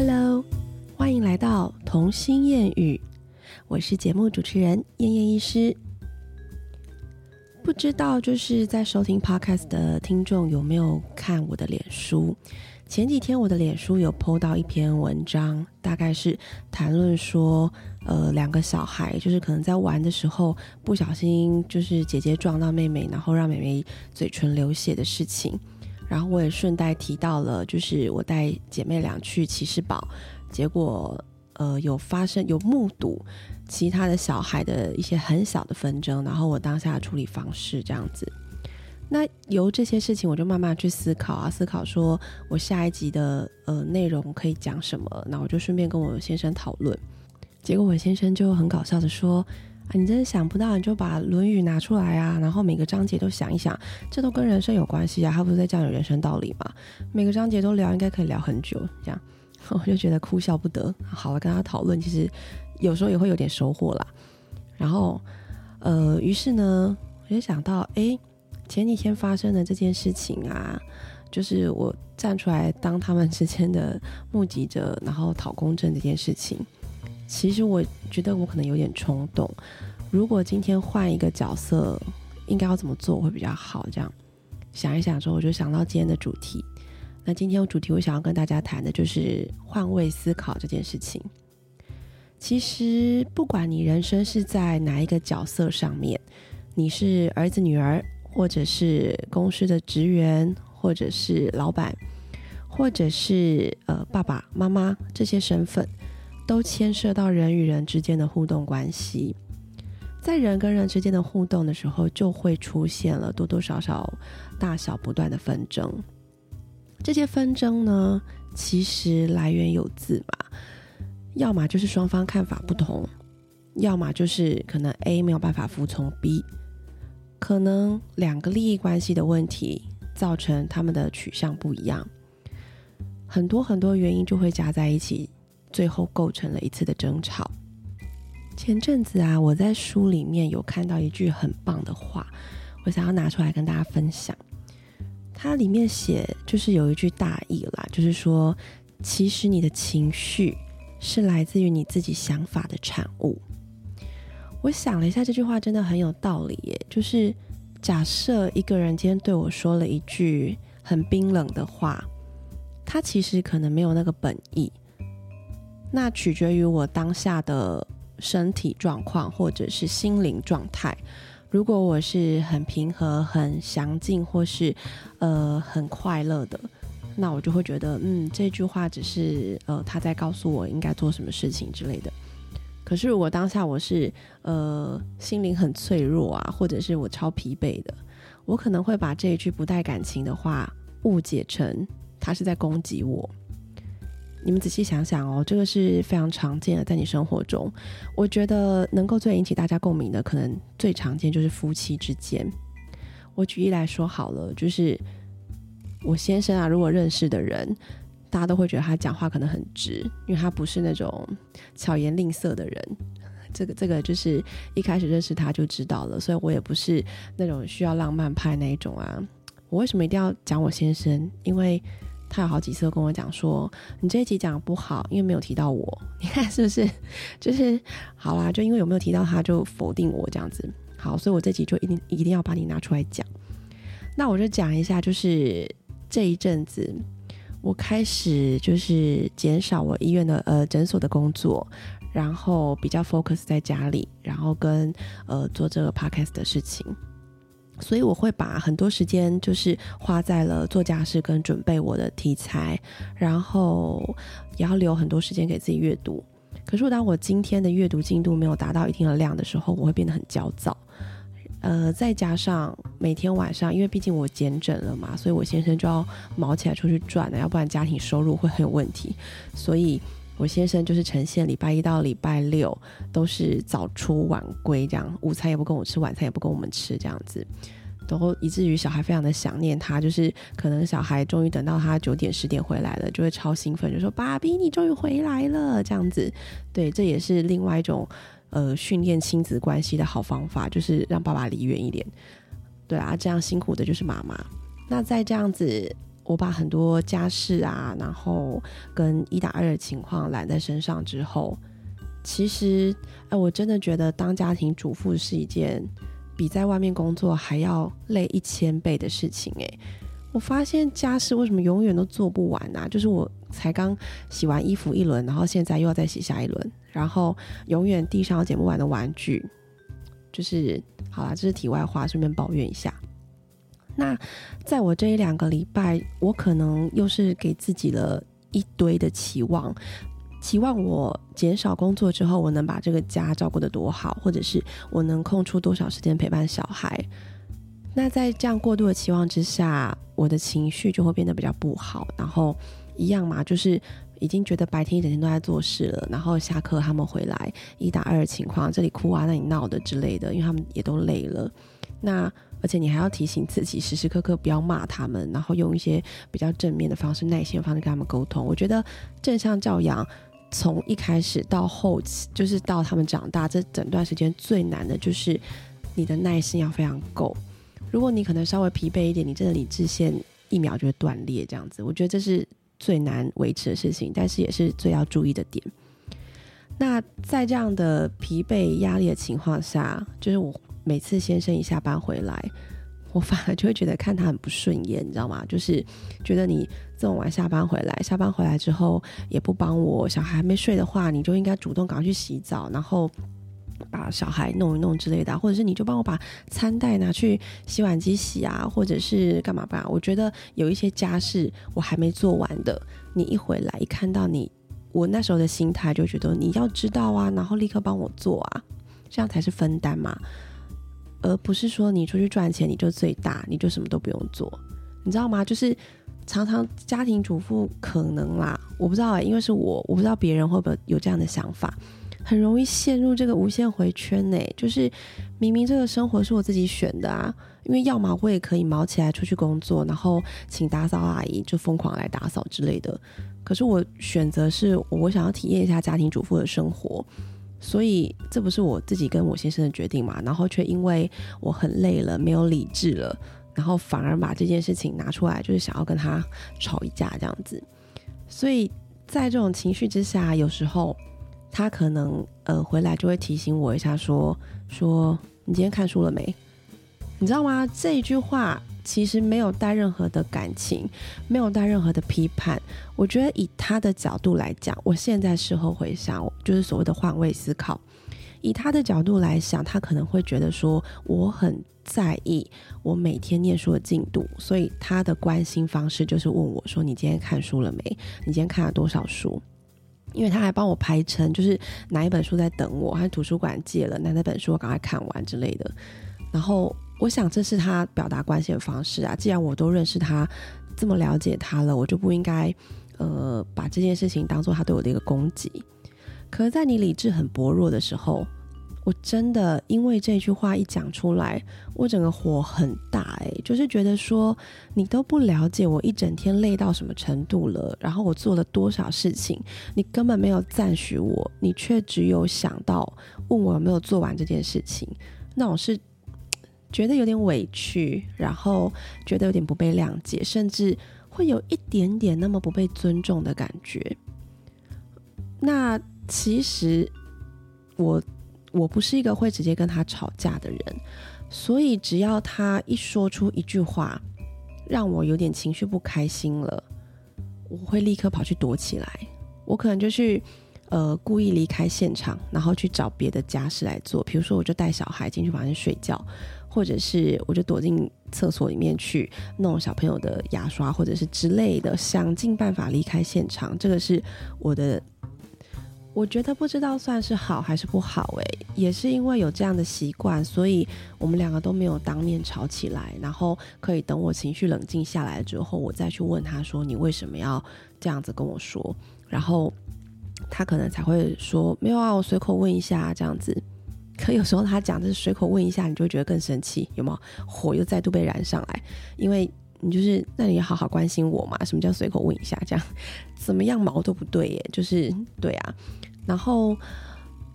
Hello，欢迎来到童心谚语，我是节目主持人燕燕医师。不知道就是在收听 Podcast 的听众有没有看我的脸书？前几天我的脸书有 PO 到一篇文章，大概是谈论说，呃，两个小孩就是可能在玩的时候不小心就是姐姐撞到妹妹，然后让妹妹嘴唇流血的事情。然后我也顺带提到了，就是我带姐妹俩去骑士堡，结果呃有发生有目睹其他的小孩的一些很小的纷争，然后我当下的处理方式这样子。那由这些事情，我就慢慢去思考啊，思考说我下一集的呃内容可以讲什么。那我就顺便跟我先生讨论，结果我先生就很搞笑的说。啊，你真的想不到，你就把《论语》拿出来啊，然后每个章节都想一想，这都跟人生有关系啊，他不是在教你人生道理吗？每个章节都聊，应该可以聊很久。这样，我就觉得哭笑不得。好了，跟他讨论，其实有时候也会有点收获啦。然后，呃，于是呢，我就想到，哎，前几天发生的这件事情啊，就是我站出来当他们之间的目击者，然后讨公正这件事情。其实我觉得我可能有点冲动。如果今天换一个角色，应该要怎么做会比较好？这样想一想之后，我就想到今天的主题。那今天主题我想要跟大家谈的就是换位思考这件事情。其实不管你人生是在哪一个角色上面，你是儿子、女儿，或者是公司的职员，或者是老板，或者是呃爸爸妈妈这些身份。都牵涉到人与人之间的互动关系，在人跟人之间的互动的时候，就会出现了多多少少、大小不断的纷争。这些纷争呢，其实来源有自嘛，要么就是双方看法不同，要么就是可能 A 没有办法服从 B，可能两个利益关系的问题造成他们的取向不一样，很多很多原因就会加在一起。最后构成了一次的争吵。前阵子啊，我在书里面有看到一句很棒的话，我想要拿出来跟大家分享。它里面写就是有一句大意啦，就是说，其实你的情绪是来自于你自己想法的产物。我想了一下，这句话真的很有道理耶。就是假设一个人今天对我说了一句很冰冷的话，他其实可能没有那个本意。那取决于我当下的身体状况或者是心灵状态。如果我是很平和、很详尽，或是呃很快乐的，那我就会觉得，嗯，这句话只是呃他在告诉我应该做什么事情之类的。可是如果当下我是呃心灵很脆弱啊，或者是我超疲惫的，我可能会把这一句不带感情的话误解成他是在攻击我。你们仔细想想哦，这个是非常常见的，在你生活中，我觉得能够最引起大家共鸣的，可能最常见就是夫妻之间。我举例来说好了，就是我先生啊，如果认识的人，大家都会觉得他讲话可能很直，因为他不是那种巧言令色的人。这个这个就是一开始认识他就知道了，所以我也不是那种需要浪漫派那一种啊。我为什么一定要讲我先生？因为他有好几次跟我讲说，你这一集讲不好，因为没有提到我。你看是不是？就是好啦，就因为有没有提到他，就否定我这样子。好，所以我这集就一定一定要把你拿出来讲。那我就讲一下，就是这一阵子，我开始就是减少我医院的呃诊所的工作，然后比较 focus 在家里，然后跟呃做这个 podcast 的事情。所以我会把很多时间就是花在了做家事跟准备我的题材，然后也要留很多时间给自己阅读。可是我当我今天的阅读进度没有达到一定的量的时候，我会变得很焦躁。呃，再加上每天晚上，因为毕竟我减诊了嘛，所以我先生就要忙起来出去转了，要不然家庭收入会很有问题。所以我先生就是呈现礼拜一到礼拜六都是早出晚归，这样午餐也不跟我吃，晚餐也不跟我们吃，这样子。都以至于小孩非常的想念他，就是可能小孩终于等到他九点十点回来了，就会超兴奋，就说：“爸比，你终于回来了。”这样子，对，这也是另外一种呃训练亲子关系的好方法，就是让爸爸离远一点。对啊，这样辛苦的就是妈妈。那在这样子我把很多家事啊，然后跟一打二的情况揽在身上之后，其实，哎，我真的觉得当家庭主妇是一件比在外面工作还要累一千倍的事情。哎，我发现家事为什么永远都做不完啊？就是我才刚洗完衣服一轮，然后现在又要再洗下一轮，然后永远地上捡不完的玩具。就是好啦，这是题外话，顺便抱怨一下。那在我这一两个礼拜，我可能又是给自己了一堆的期望，期望我减少工作之后，我能把这个家照顾得多好，或者是我能空出多少时间陪伴小孩。那在这样过度的期望之下，我的情绪就会变得比较不好。然后一样嘛，就是已经觉得白天一整天都在做事了，然后下课他们回来一打二的情况，这里哭啊，那里闹的之类的，因为他们也都累了。那而且你还要提醒自己，时时刻刻不要骂他们，然后用一些比较正面的方式、耐心的方式跟他们沟通。我觉得正向教养从一开始到后期，就是到他们长大这整段时间最难的就是你的耐心要非常够。如果你可能稍微疲惫一点，你真的理智线一秒就会断裂，这样子，我觉得这是最难维持的事情，但是也是最要注意的点。那在这样的疲惫压力的情况下，就是我。每次先生一下班回来，我反而就会觉得看他很不顺眼，你知道吗？就是觉得你这么晚下班回来，下班回来之后也不帮我，小孩还没睡的话，你就应该主动赶快去洗澡，然后把小孩弄一弄之类的，或者是你就帮我把餐袋拿去洗碗机洗啊，或者是干嘛吧？我觉得有一些家事我还没做完的，你一回来一看到你，我那时候的心态就觉得你要知道啊，然后立刻帮我做啊，这样才是分担嘛。而不是说你出去赚钱你就最大，你就什么都不用做，你知道吗？就是常常家庭主妇可能啦，我不知道哎，因为是我，我不知道别人会不会有这样的想法，很容易陷入这个无限回圈呢。就是明明这个生活是我自己选的啊，因为要么我也可以毛起来出去工作，然后请打扫阿姨就疯狂来打扫之类的，可是我选择是我想要体验一下家庭主妇的生活。所以这不是我自己跟我先生的决定嘛？然后却因为我很累了，没有理智了，然后反而把这件事情拿出来，就是想要跟他吵一架这样子。所以在这种情绪之下，有时候他可能呃回来就会提醒我一下，说说你今天看书了没？你知道吗？这一句话。其实没有带任何的感情，没有带任何的批判。我觉得以他的角度来讲，我现在事后回想，就是所谓的换位思考。以他的角度来想，他可能会觉得说，我很在意我每天念书的进度，所以他的关心方式就是问我说：“你今天看书了没？你今天看了多少书？”因为他还帮我排成，就是哪一本书在等我，还图书馆借了哪哪本书我赶快看完之类的。然后。我想这是他表达关系的方式啊！既然我都认识他，这么了解他了，我就不应该，呃，把这件事情当做他对我的一个攻击。可是，在你理智很薄弱的时候，我真的因为这句话一讲出来，我整个火很大哎，就是觉得说你都不了解我一整天累到什么程度了，然后我做了多少事情，你根本没有赞许我，你却只有想到问我有没有做完这件事情，那种是。觉得有点委屈，然后觉得有点不被谅解，甚至会有一点点那么不被尊重的感觉。那其实我我不是一个会直接跟他吵架的人，所以只要他一说出一句话，让我有点情绪不开心了，我会立刻跑去躲起来。我可能就去呃故意离开现场，然后去找别的家事来做，比如说我就带小孩进去房间睡觉。或者是我就躲进厕所里面去弄小朋友的牙刷，或者是之类的，想尽办法离开现场。这个是我的，我觉得不知道算是好还是不好诶，也是因为有这样的习惯，所以我们两个都没有当面吵起来，然后可以等我情绪冷静下来之后，我再去问他说：“你为什么要这样子跟我说？”然后他可能才会说：“没有啊，我随口问一下这样子。”可有时候他讲的是随口问一下，你就会觉得更生气，有没有？火又再度被燃上来，因为你就是那你要好好关心我嘛？什么叫随口问一下？这样怎么样毛都不对耶，就是对啊。然后，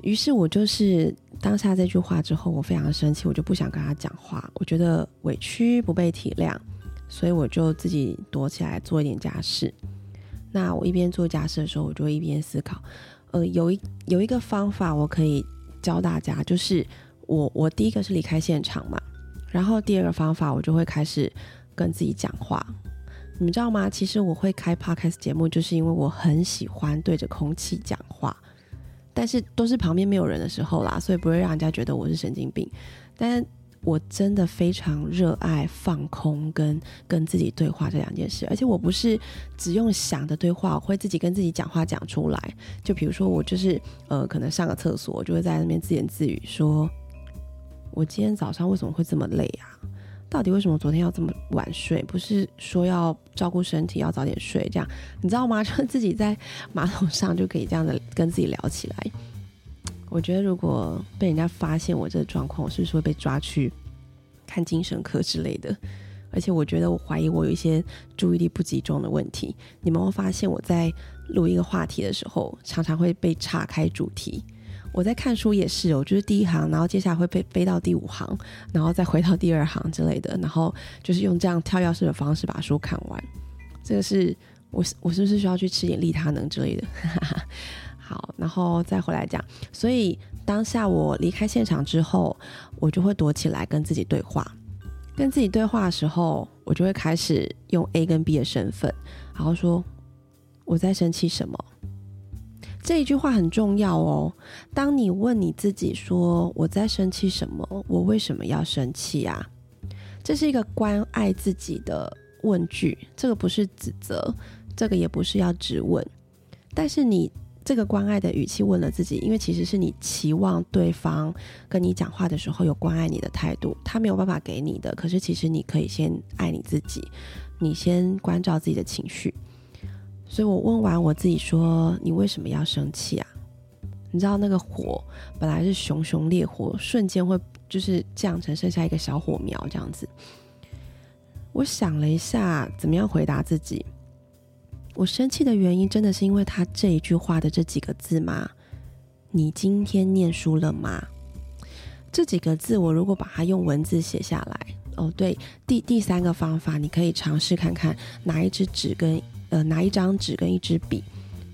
于是我就是当下这句话之后，我非常生气，我就不想跟他讲话，我觉得委屈不被体谅，所以我就自己躲起来做一点家事。那我一边做家事的时候，我就会一边思考。呃，有一有一个方法我可以教大家，就是我我第一个是离开现场嘛，然后第二个方法我就会开始跟自己讲话。你们知道吗？其实我会开 podcast 节目，就是因为我很喜欢对着空气讲话，但是都是旁边没有人的时候啦，所以不会让人家觉得我是神经病。但我真的非常热爱放空跟跟自己对话这两件事，而且我不是只用想的对话，我会自己跟自己讲话讲出来。就比如说我就是呃，可能上个厕所，我就会在那边自言自语说：“我今天早上为什么会这么累啊？到底为什么昨天要这么晚睡？不是说要照顾身体要早点睡这样，你知道吗？就自己在马桶上就可以这样的跟自己聊起来。”我觉得如果被人家发现我这个状况，我是不是会被抓去看精神科之类的？而且我觉得我怀疑我有一些注意力不集中的问题。你们会发现我在录一个话题的时候，常常会被岔开主题。我在看书也是哦，就是第一行，然后接下来会被飞到第五行，然后再回到第二行之类的，然后就是用这样跳跃式的方式把书看完。这个是我我是不是需要去吃点利他能之类的？哈 哈好，然后再回来讲。所以当下我离开现场之后，我就会躲起来跟自己对话。跟自己对话的时候，我就会开始用 A 跟 B 的身份，然后说我在生气什么。这一句话很重要哦。当你问你自己说我在生气什么，我为什么要生气啊？这是一个关爱自己的问句。这个不是指责，这个也不是要质问，但是你。这个关爱的语气问了自己，因为其实是你期望对方跟你讲话的时候有关爱你的态度，他没有办法给你的。可是其实你可以先爱你自己，你先关照自己的情绪。所以我问完我自己说：“你为什么要生气啊？”你知道那个火本来是熊熊烈火，瞬间会就是降成剩下一个小火苗这样子。我想了一下，怎么样回答自己。我生气的原因真的是因为他这一句话的这几个字吗？你今天念书了吗？这几个字，我如果把它用文字写下来，哦，对，第第三个方法，你可以尝试看看，拿一支纸跟呃拿一张纸跟一支笔，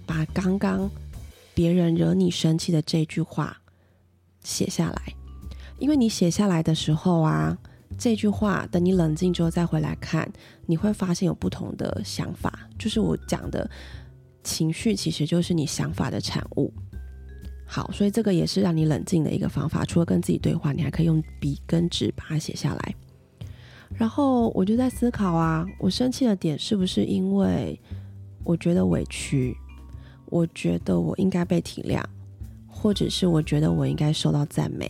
把刚刚别人惹你生气的这句话写下来，因为你写下来的时候啊。这句话，等你冷静之后再回来看，你会发现有不同的想法。就是我讲的情绪，其实就是你想法的产物。好，所以这个也是让你冷静的一个方法。除了跟自己对话，你还可以用笔跟纸把它写下来。然后我就在思考啊，我生气的点是不是因为我觉得委屈？我觉得我应该被体谅，或者是我觉得我应该受到赞美？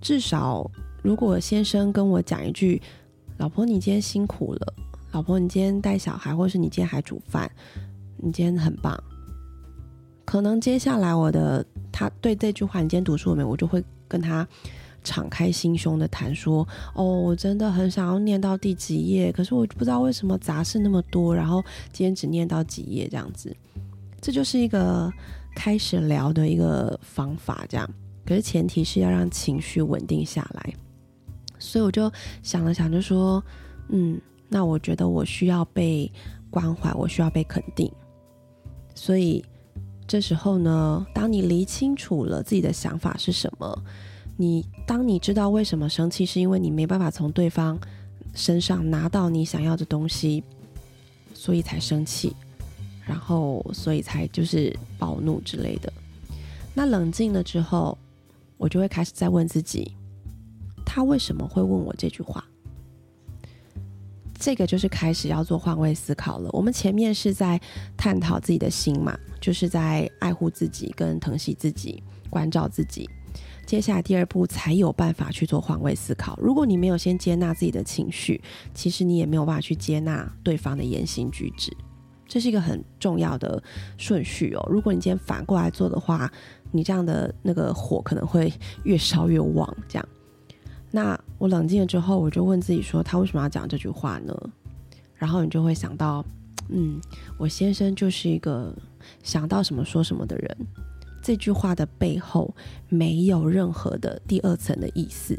至少。如果先生跟我讲一句：“老婆，你今天辛苦了。”“老婆，你今天带小孩，或是你今天还煮饭，你今天很棒。”可能接下来我的他对这句话“你今天读书了没”，我就会跟他敞开心胸的谈说：“哦，我真的很想要念到第几页，可是我不知道为什么杂事那么多，然后今天只念到几页这样子。”这就是一个开始聊的一个方法，这样。可是前提是要让情绪稳定下来。所以我就想了想，就说，嗯，那我觉得我需要被关怀，我需要被肯定。所以这时候呢，当你理清楚了自己的想法是什么，你当你知道为什么生气，是因为你没办法从对方身上拿到你想要的东西，所以才生气，然后所以才就是暴怒之类的。那冷静了之后，我就会开始再问自己。他为什么会问我这句话？这个就是开始要做换位思考了。我们前面是在探讨自己的心嘛，就是在爱护自己、跟疼惜自己、关照自己。接下来第二步才有办法去做换位思考。如果你没有先接纳自己的情绪，其实你也没有办法去接纳对方的言行举止。这是一个很重要的顺序哦。如果你今天反过来做的话，你这样的那个火可能会越烧越旺，这样。那我冷静了之后，我就问自己说：“他为什么要讲这句话呢？”然后你就会想到，嗯，我先生就是一个想到什么说什么的人。这句话的背后没有任何的第二层的意思。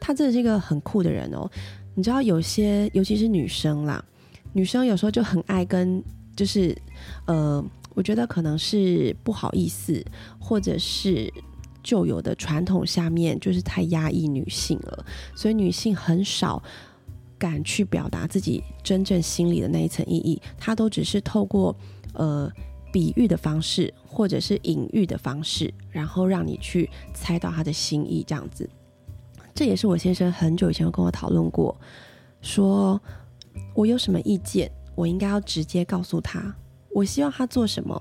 他真的是一个很酷的人哦。你知道有些，尤其是女生啦，女生有时候就很爱跟，就是呃，我觉得可能是不好意思，或者是旧有的传统下面就是太压抑女性了，所以女性很少敢去表达自己真正心里的那一层意义，她都只是透过呃比喻的方式，或者是隐喻的方式，然后让你去猜到她的心意，这样子。这也是我先生很久以前跟我讨论过，说我有什么意见，我应该要直接告诉他。我希望他做什么，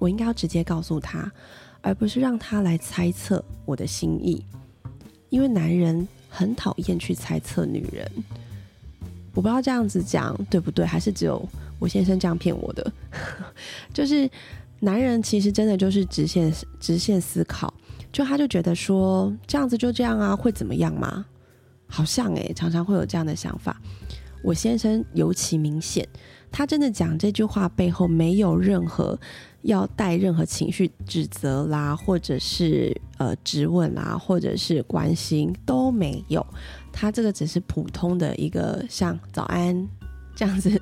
我应该要直接告诉他，而不是让他来猜测我的心意。因为男人很讨厌去猜测女人。我不知道这样子讲对不对，还是只有我先生这样骗我的。就是男人其实真的就是直线直线思考。就他就觉得说这样子就这样啊，会怎么样吗？好像诶，常常会有这样的想法。我先生尤其明显，他真的讲这句话背后没有任何要带任何情绪指责啦，或者是呃质问啦，或者是关心都没有。他这个只是普通的一个像早安这样子，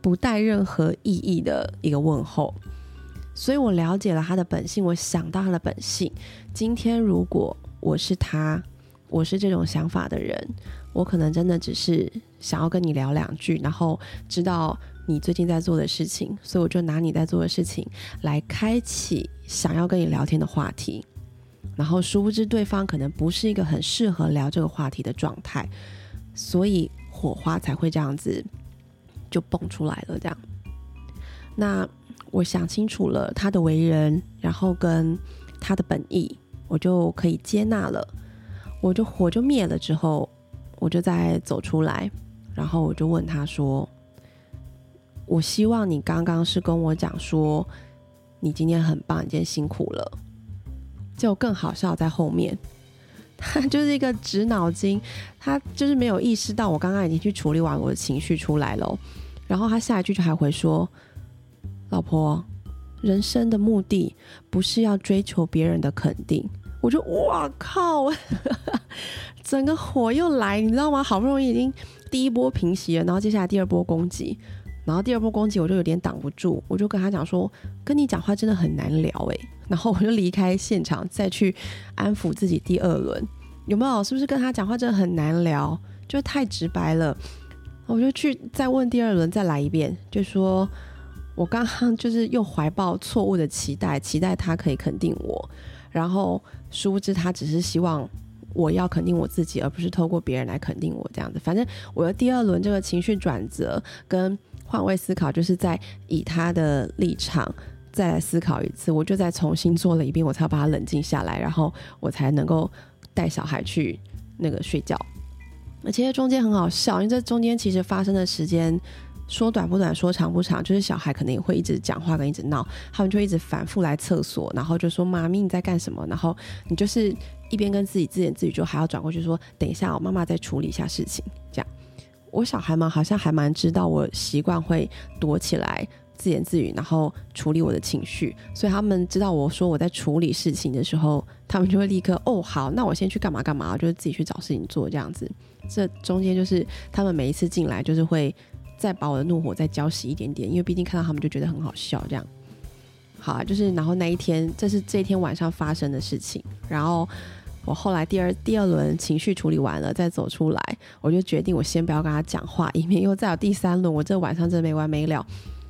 不带任何意义的一个问候。所以我了解了他的本性，我想到他的本性。今天如果我是他，我是这种想法的人，我可能真的只是想要跟你聊两句，然后知道你最近在做的事情，所以我就拿你在做的事情来开启想要跟你聊天的话题。然后殊不知对方可能不是一个很适合聊这个话题的状态，所以火花才会这样子就蹦出来了。这样，那。我想清楚了他的为人，然后跟他的本意，我就可以接纳了。我就火就灭了之后，我就再走出来，然后我就问他说：“我希望你刚刚是跟我讲说，你今天很棒，你今天辛苦了。”就更好笑在后面，他就是一个直脑筋，他就是没有意识到我刚刚已经去处理完我的情绪出来了，然后他下一句就还会说。老婆，人生的目的不是要追求别人的肯定。我就哇靠，整个火又来，你知道吗？好不容易已经第一波平息了，然后接下来第二波攻击，然后第二波攻击我就有点挡不住，我就跟他讲说，跟你讲话真的很难聊诶。然后我就离开现场，再去安抚自己第二轮，有没有？是不是跟他讲话真的很难聊？就太直白了，我就去再问第二轮，再来一遍，就说。我刚刚就是又怀抱错误的期待，期待他可以肯定我，然后殊不知他只是希望我要肯定我自己，而不是透过别人来肯定我这样子。反正我的第二轮这个情绪转折跟换位思考，就是在以他的立场再来思考一次，我就再重新做了一遍，我才把他冷静下来，然后我才能够带小孩去那个睡觉。而且中间很好笑，因为这中间其实发生的时间。说短不短，说长不长，就是小孩可能也会一直讲话跟一直闹，他们就一直反复来厕所，然后就说：“妈咪你在干什么？”然后你就是一边跟自己自言自语，就还要转过去说：“等一下，我妈妈在处理一下事情。”这样，我小孩们好像还蛮知道我习惯会躲起来自言自语，然后处理我的情绪，所以他们知道我说我在处理事情的时候，他们就会立刻哦好，那我先去干嘛干嘛，就是自己去找事情做这样子。这中间就是他们每一次进来就是会。再把我的怒火再浇熄一点点，因为毕竟看到他们就觉得很好笑，这样好啊。就是然后那一天，这是这一天晚上发生的事情。然后我后来第二第二轮情绪处理完了，再走出来，我就决定我先不要跟他讲话，以免又再有第三轮，我这晚上真没完没了。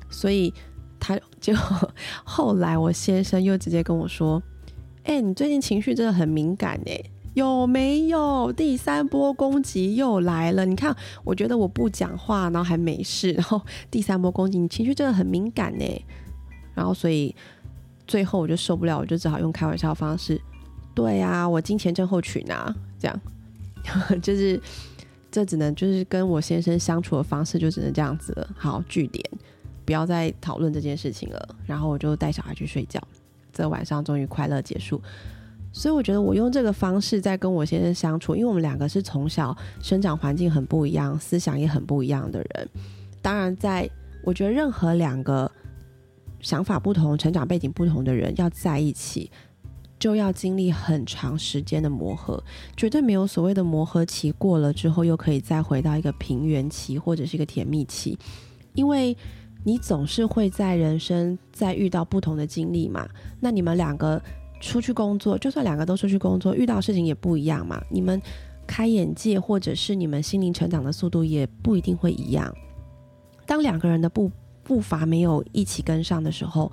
所以他就 后来我先生又直接跟我说：“哎，你最近情绪真的很敏感哎。”有没有第三波攻击又来了？你看，我觉得我不讲话，然后还没事，然后第三波攻击，你情绪真的很敏感呢。然后所以最后我就受不了，我就只好用开玩笑的方式，对啊，我金钱症候群啊，这样，就是这只能就是跟我先生相处的方式就只能这样子了。好，据点，不要再讨论这件事情了。然后我就带小孩去睡觉，这晚上终于快乐结束。所以我觉得我用这个方式在跟我先生相处，因为我们两个是从小生长环境很不一样，思想也很不一样的人。当然，在我觉得任何两个想法不同、成长背景不同的人要在一起，就要经历很长时间的磨合，绝对没有所谓的磨合期过了之后又可以再回到一个平原期或者是一个甜蜜期，因为你总是会在人生再遇到不同的经历嘛。那你们两个出去工作，就算两个都出去工作，遇到事情也不一样嘛。你们开眼界或者是你们心灵成长的速度也不一定会一样。当两个人的步步伐没有一起跟上的时候，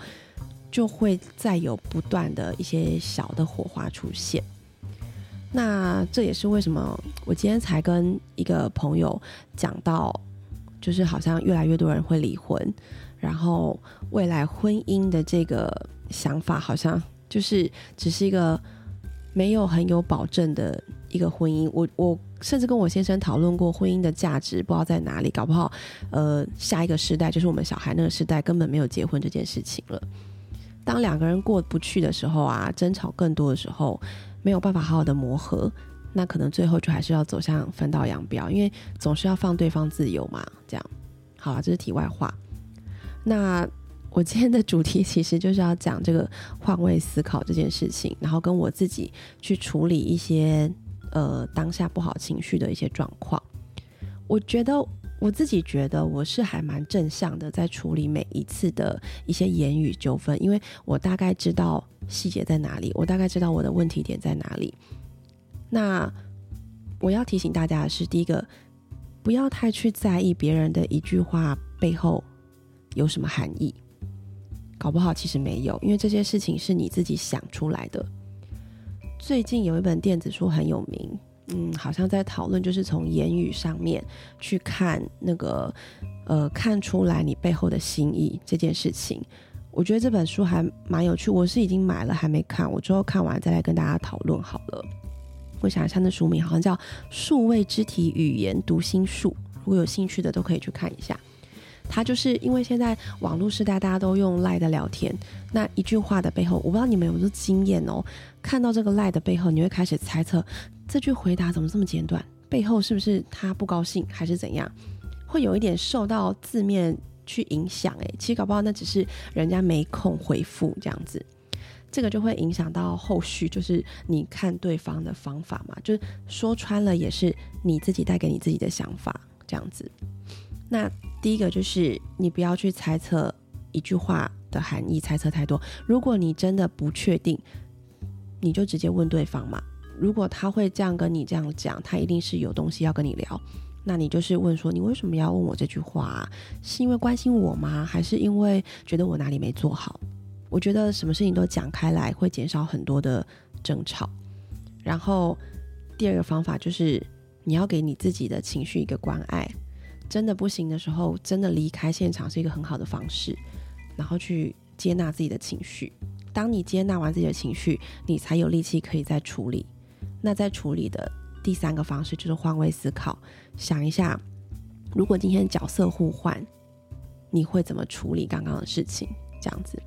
就会再有不断的一些小的火花出现。那这也是为什么我今天才跟一个朋友讲到，就是好像越来越多人会离婚，然后未来婚姻的这个想法，好像就是只是一个没有很有保证的一个婚姻。我我甚至跟我先生讨论过婚姻的价值，不知道在哪里，搞不好呃下一个时代就是我们小孩那个时代根本没有结婚这件事情了。当两个人过不去的时候啊，争吵更多的时候，没有办法好好的磨合，那可能最后就还是要走向分道扬镳，因为总是要放对方自由嘛。这样，好了，这是题外话。那我今天的主题其实就是要讲这个换位思考这件事情，然后跟我自己去处理一些呃当下不好情绪的一些状况。我觉得。我自己觉得我是还蛮正向的，在处理每一次的一些言语纠纷，因为我大概知道细节在哪里，我大概知道我的问题点在哪里。那我要提醒大家的是，第一个，不要太去在意别人的一句话背后有什么含义，搞不好其实没有，因为这些事情是你自己想出来的。最近有一本电子书很有名。嗯，好像在讨论，就是从言语上面去看那个，呃，看出来你背后的心意这件事情。我觉得这本书还蛮有趣，我是已经买了，还没看，我之后看完再来跟大家讨论好了。我想一下，那书名好像叫《数位肢体语言读心术》，如果有兴趣的都可以去看一下。他就是因为现在网络时代，大家都用赖的聊天，那一句话的背后，我不知道你们有没有经验哦，看到这个赖的背后，你会开始猜测。这句回答怎么这么简短？背后是不是他不高兴，还是怎样？会有一点受到字面去影响。诶，其实搞不好那只是人家没空回复这样子，这个就会影响到后续，就是你看对方的方法嘛。就是说穿了，也是你自己带给你自己的想法这样子。那第一个就是你不要去猜测一句话的含义，猜测太多。如果你真的不确定，你就直接问对方嘛。如果他会这样跟你这样讲，他一定是有东西要跟你聊。那你就是问说，你为什么要问我这句话？是因为关心我吗？还是因为觉得我哪里没做好？我觉得什么事情都讲开来，会减少很多的争吵。然后第二个方法就是，你要给你自己的情绪一个关爱。真的不行的时候，真的离开现场是一个很好的方式。然后去接纳自己的情绪。当你接纳完自己的情绪，你才有力气可以再处理。那在处理的第三个方式就是换位思考，想一下，如果今天角色互换，你会怎么处理刚刚的事情？这样子。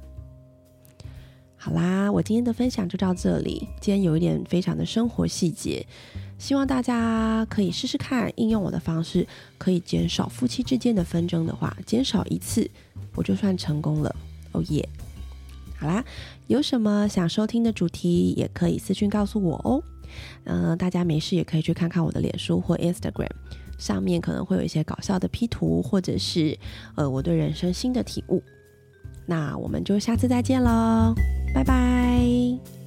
好啦，我今天的分享就到这里。今天有一点非常的生活细节，希望大家可以试试看，应用我的方式，可以减少夫妻之间的纷争的话，减少一次，我就算成功了。哦耶！好啦，有什么想收听的主题，也可以私讯告诉我哦。嗯，大家没事也可以去看看我的脸书或 Instagram，上面可能会有一些搞笑的 P 图，或者是呃我对人生新的体悟。那我们就下次再见喽，拜拜。